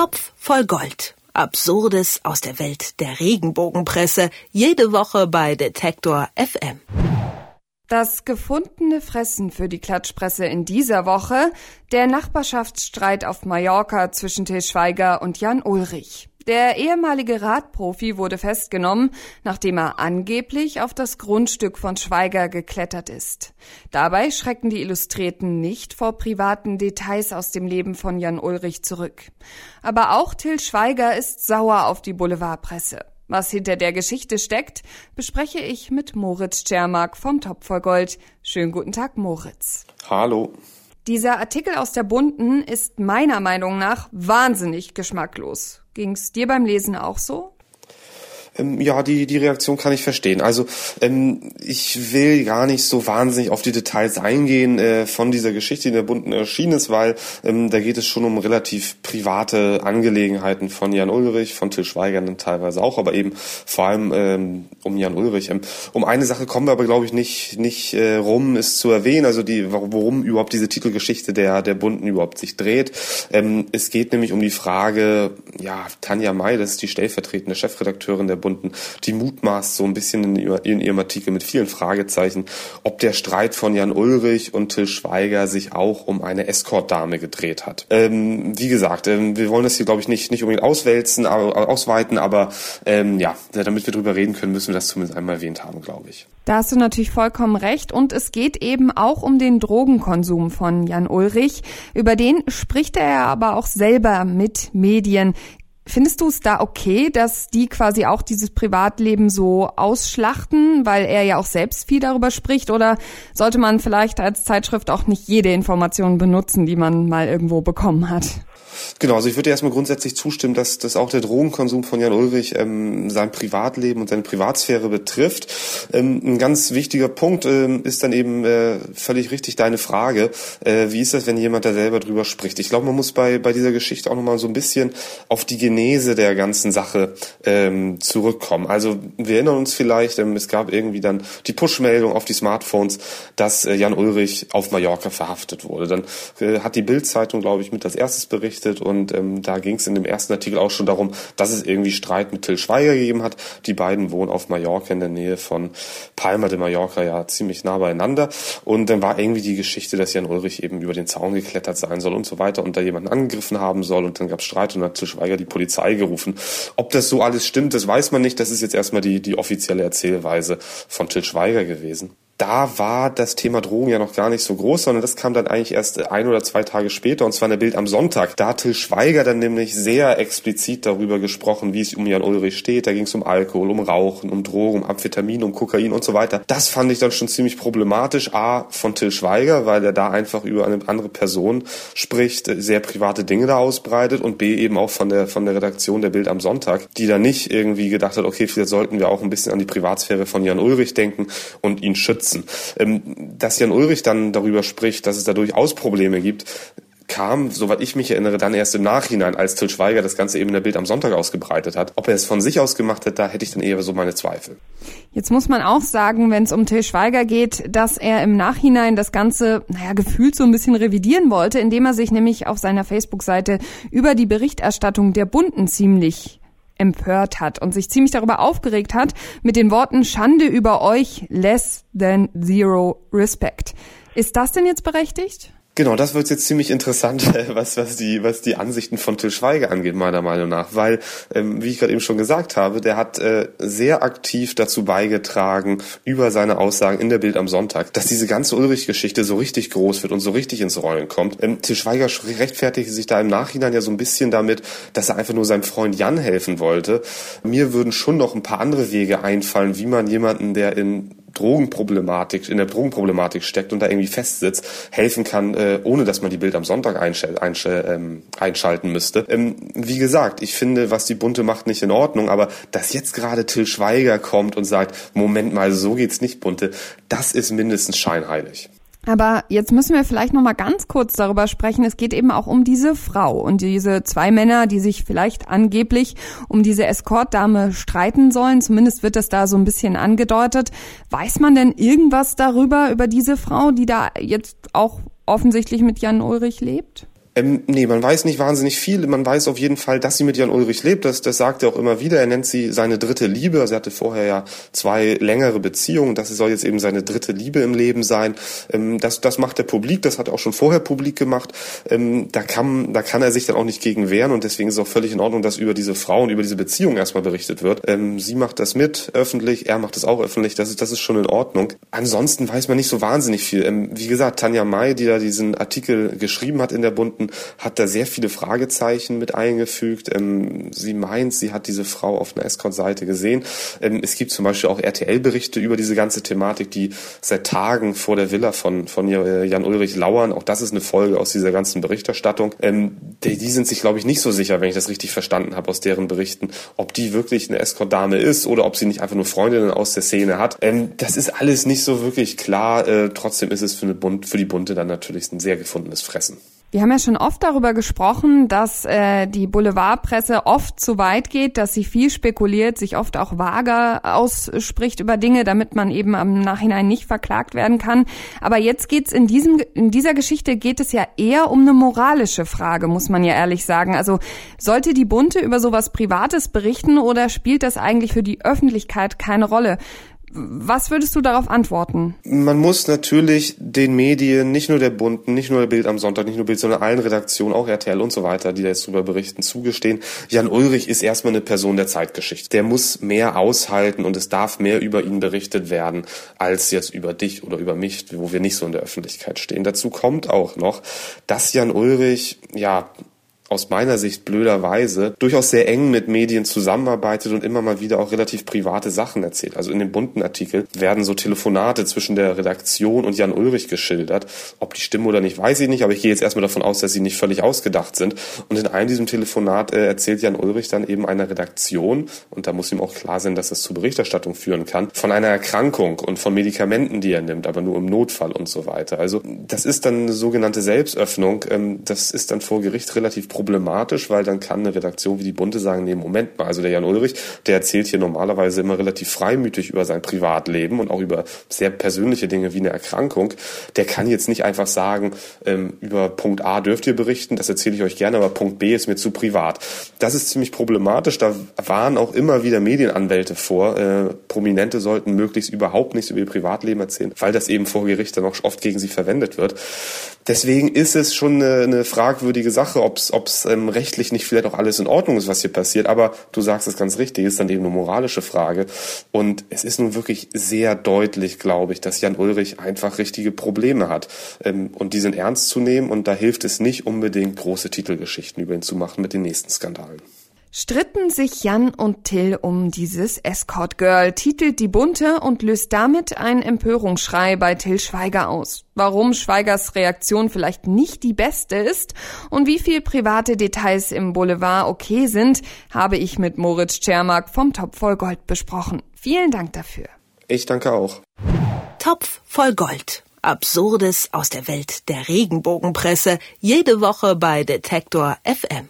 Topf voll Gold. Absurdes aus der Welt der Regenbogenpresse. Jede Woche bei Detektor FM. Das gefundene Fressen für die Klatschpresse in dieser Woche, der Nachbarschaftsstreit auf Mallorca zwischen Til Schweiger und Jan Ulrich. Der ehemalige Radprofi wurde festgenommen, nachdem er angeblich auf das Grundstück von Schweiger geklettert ist. Dabei schrecken die Illustrierten nicht vor privaten Details aus dem Leben von Jan Ulrich zurück. Aber auch Till Schweiger ist sauer auf die Boulevardpresse. Was hinter der Geschichte steckt, bespreche ich mit Moritz Czermak vom Topf voll Gold. Schönen guten Tag, Moritz. Hallo. Dieser Artikel aus der Bunten ist meiner Meinung nach wahnsinnig geschmacklos. Ging's dir beim Lesen auch so? Ähm, ja, die, die Reaktion kann ich verstehen. Also ähm, ich will gar nicht so wahnsinnig auf die Details eingehen äh, von dieser Geschichte, die in der Bunten erschienen ist, weil ähm, da geht es schon um relativ private Angelegenheiten von Jan Ulrich, von Till Schweiger dann teilweise auch, aber eben vor allem ähm, um Jan Ulrich. Ähm, um eine Sache kommen wir aber, glaube ich, nicht, nicht äh, rum, ist zu erwähnen, also die, worum überhaupt diese Titelgeschichte der, der Bunten überhaupt sich dreht. Ähm, es geht nämlich um die Frage, ja, Tanja May, das ist die stellvertretende Chefredakteurin der Bunten, die mutmaßt so ein bisschen in, in ihrem Artikel mit vielen Fragezeichen, ob der Streit von Jan Ulrich und Till Schweiger sich auch um eine Escort-Dame gedreht hat. Ähm, wie gesagt, ähm, wir wollen das hier, glaube ich, nicht, nicht unbedingt auswälzen, aber, ausweiten, aber ähm, ja, damit wir drüber reden können, müssen wir das zumindest einmal erwähnt haben, glaube ich. Da hast du natürlich vollkommen recht. Und es geht eben auch um den Drogenkonsum von Jan Ulrich. Über den spricht er aber auch selber mit Medien. Findest du es da okay, dass die quasi auch dieses Privatleben so ausschlachten, weil er ja auch selbst viel darüber spricht? Oder sollte man vielleicht als Zeitschrift auch nicht jede Information benutzen, die man mal irgendwo bekommen hat? Genau, also ich würde erstmal grundsätzlich zustimmen, dass, dass auch der Drogenkonsum von Jan Ulrich ähm, sein Privatleben und seine Privatsphäre betrifft. Ähm, ein ganz wichtiger Punkt ähm, ist dann eben äh, völlig richtig deine Frage, äh, wie ist das, wenn jemand da selber drüber spricht? Ich glaube, man muss bei, bei dieser Geschichte auch nochmal so ein bisschen auf die Genese der ganzen Sache ähm, zurückkommen. Also wir erinnern uns vielleicht, ähm, es gab irgendwie dann die Push-Meldung auf die Smartphones, dass äh, Jan Ulrich auf Mallorca verhaftet wurde. Dann äh, hat die Bild-Zeitung, glaube ich, mit als erstes berichtet, und ähm, da ging es in dem ersten Artikel auch schon darum, dass es irgendwie Streit mit Till Schweiger gegeben hat. Die beiden wohnen auf Mallorca in der Nähe von Palma de Mallorca, ja ziemlich nah beieinander. Und dann war irgendwie die Geschichte, dass Jan Ulrich eben über den Zaun geklettert sein soll und so weiter und da jemanden angegriffen haben soll und dann gab es Streit und hat Till Schweiger die Polizei gerufen. Ob das so alles stimmt, das weiß man nicht. Das ist jetzt erstmal die, die offizielle Erzählweise von Till Schweiger gewesen da war das Thema Drogen ja noch gar nicht so groß, sondern das kam dann eigentlich erst ein oder zwei Tage später und zwar in der Bild am Sonntag. Da hat Till Schweiger dann nämlich sehr explizit darüber gesprochen, wie es um Jan Ulrich steht. Da ging es um Alkohol, um Rauchen, um Drogen, um Amphetamin, um Kokain und so weiter. Das fand ich dann schon ziemlich problematisch. A, von Till Schweiger, weil er da einfach über eine andere Person spricht, sehr private Dinge da ausbreitet und B, eben auch von der, von der Redaktion der Bild am Sonntag, die da nicht irgendwie gedacht hat, okay, vielleicht sollten wir auch ein bisschen an die Privatsphäre von Jan Ulrich denken und ihn schützen nutzen. Ähm, dass Jan Ulrich dann darüber spricht, dass es da durchaus Probleme gibt, kam, soweit ich mich erinnere, dann erst im Nachhinein, als Till Schweiger das Ganze eben in der Bild am Sonntag ausgebreitet hat. Ob er es von sich aus gemacht hat, da hätte ich dann eher so meine Zweifel. Jetzt muss man auch sagen, wenn es um Till Schweiger geht, dass er im Nachhinein das Ganze, naja, gefühlt so ein bisschen revidieren wollte, indem er sich nämlich auf seiner Facebook-Seite über die Berichterstattung der Bunden ziemlich empört hat und sich ziemlich darüber aufgeregt hat mit den Worten Schande über euch, less than zero respect. Ist das denn jetzt berechtigt? Genau, das wird jetzt ziemlich interessant, was, was, die, was die Ansichten von Till Schweiger angeht, meiner Meinung nach. Weil, ähm, wie ich gerade eben schon gesagt habe, der hat äh, sehr aktiv dazu beigetragen, über seine Aussagen in der Bild am Sonntag, dass diese ganze Ulrich-Geschichte so richtig groß wird und so richtig ins Rollen kommt. Ähm, Till Schweiger rechtfertigte sich da im Nachhinein ja so ein bisschen damit, dass er einfach nur seinem Freund Jan helfen wollte. Mir würden schon noch ein paar andere Wege einfallen, wie man jemanden, der in Drogenproblematik, in der Drogenproblematik steckt und da irgendwie festsitzt, helfen kann, äh, ohne dass man die Bild am Sonntag ähm, einschalten müsste. Ähm, wie gesagt, ich finde, was die Bunte macht, nicht in Ordnung, aber dass jetzt gerade Till Schweiger kommt und sagt, Moment mal, so geht's nicht, Bunte, das ist mindestens scheinheilig. Aber jetzt müssen wir vielleicht noch mal ganz kurz darüber sprechen. Es geht eben auch um diese Frau und diese zwei Männer, die sich vielleicht angeblich um diese Escortdame streiten sollen. Zumindest wird das da so ein bisschen angedeutet. Weiß man denn irgendwas darüber über diese Frau, die da jetzt auch offensichtlich mit Jan Ulrich lebt? Ähm, nee, man weiß nicht wahnsinnig viel. Man weiß auf jeden Fall, dass sie mit Jan Ulrich lebt. Das, das sagt er auch immer wieder. Er nennt sie seine dritte Liebe. Er hatte vorher ja zwei längere Beziehungen. Das soll jetzt eben seine dritte Liebe im Leben sein. Ähm, das, das macht er publik. Das hat er auch schon vorher publik gemacht. Ähm, da, kann, da kann er sich dann auch nicht gegen wehren. Und deswegen ist es auch völlig in Ordnung, dass über diese Frau und über diese Beziehung erstmal berichtet wird. Ähm, sie macht das mit öffentlich. Er macht das auch öffentlich. Das ist, das ist schon in Ordnung. Ansonsten weiß man nicht so wahnsinnig viel. Ähm, wie gesagt, Tanja May, die da diesen Artikel geschrieben hat in der Bunten, hat da sehr viele Fragezeichen mit eingefügt. Ähm, sie meint, sie hat diese Frau auf einer Escort-Seite gesehen. Ähm, es gibt zum Beispiel auch RTL-Berichte über diese ganze Thematik, die seit Tagen vor der Villa von, von Jan Ulrich lauern. Auch das ist eine Folge aus dieser ganzen Berichterstattung. Ähm, die, die sind sich, glaube ich, nicht so sicher, wenn ich das richtig verstanden habe aus deren Berichten, ob die wirklich eine Escort-Dame ist oder ob sie nicht einfach nur Freundinnen aus der Szene hat. Ähm, das ist alles nicht so wirklich klar. Äh, trotzdem ist es für, eine Bund, für die Bunte dann natürlich ein sehr gefundenes Fressen. Wir haben ja schon oft darüber gesprochen, dass äh, die Boulevardpresse oft zu weit geht, dass sie viel spekuliert, sich oft auch vage ausspricht über Dinge, damit man eben am Nachhinein nicht verklagt werden kann. Aber jetzt geht's in diesem in dieser Geschichte geht es ja eher um eine moralische Frage, muss man ja ehrlich sagen. Also sollte die Bunte über sowas Privates berichten oder spielt das eigentlich für die Öffentlichkeit keine Rolle? Was würdest du darauf antworten? Man muss natürlich den Medien, nicht nur der Bunten, nicht nur der Bild am Sonntag, nicht nur Bild, sondern allen Redaktionen, auch RTL und so weiter, die da jetzt drüber berichten, zugestehen. Jan Ulrich ist erstmal eine Person der Zeitgeschichte. Der muss mehr aushalten und es darf mehr über ihn berichtet werden, als jetzt über dich oder über mich, wo wir nicht so in der Öffentlichkeit stehen. Dazu kommt auch noch, dass Jan Ulrich, ja, aus meiner Sicht blöderweise durchaus sehr eng mit Medien zusammenarbeitet und immer mal wieder auch relativ private Sachen erzählt. Also in dem bunten Artikel werden so Telefonate zwischen der Redaktion und Jan Ulrich geschildert. Ob die stimmen oder nicht, weiß ich nicht, aber ich gehe jetzt erstmal davon aus, dass sie nicht völlig ausgedacht sind. Und in einem diesem Telefonat äh, erzählt Jan Ulrich dann eben einer Redaktion, und da muss ihm auch klar sein, dass das zu Berichterstattung führen kann, von einer Erkrankung und von Medikamenten, die er nimmt, aber nur im Notfall und so weiter. Also das ist dann eine sogenannte Selbstöffnung. Ähm, das ist dann vor Gericht relativ problematisch, weil dann kann eine Redaktion wie die Bunte sagen, nee, Moment mal, also der Jan Ulrich, der erzählt hier normalerweise immer relativ freimütig über sein Privatleben und auch über sehr persönliche Dinge wie eine Erkrankung. Der kann jetzt nicht einfach sagen, ähm, über Punkt A dürft ihr berichten, das erzähle ich euch gerne, aber Punkt B ist mir zu privat. Das ist ziemlich problematisch. Da waren auch immer wieder Medienanwälte vor. Äh, Prominente sollten möglichst überhaupt nichts über ihr Privatleben erzählen, weil das eben vor Gericht dann auch oft gegen sie verwendet wird. Deswegen ist es schon eine, eine fragwürdige Sache, ob es es ähm, rechtlich nicht vielleicht auch alles in Ordnung ist, was hier passiert. Aber du sagst es ganz richtig, ist dann eben eine moralische Frage. Und es ist nun wirklich sehr deutlich, glaube ich, dass Jan Ulrich einfach richtige Probleme hat. Ähm, und die sind ernst zu nehmen. Und da hilft es nicht unbedingt, große Titelgeschichten über ihn zu machen mit den nächsten Skandalen. Stritten sich Jan und Till um dieses Escort Girl, titelt die Bunte und löst damit einen Empörungsschrei bei Till Schweiger aus. Warum Schweigers Reaktion vielleicht nicht die beste ist und wie viel private Details im Boulevard okay sind, habe ich mit Moritz Czermak vom Topf voll Gold besprochen. Vielen Dank dafür. Ich danke auch. Topf voll Gold. Absurdes aus der Welt der Regenbogenpresse. Jede Woche bei Detektor FM.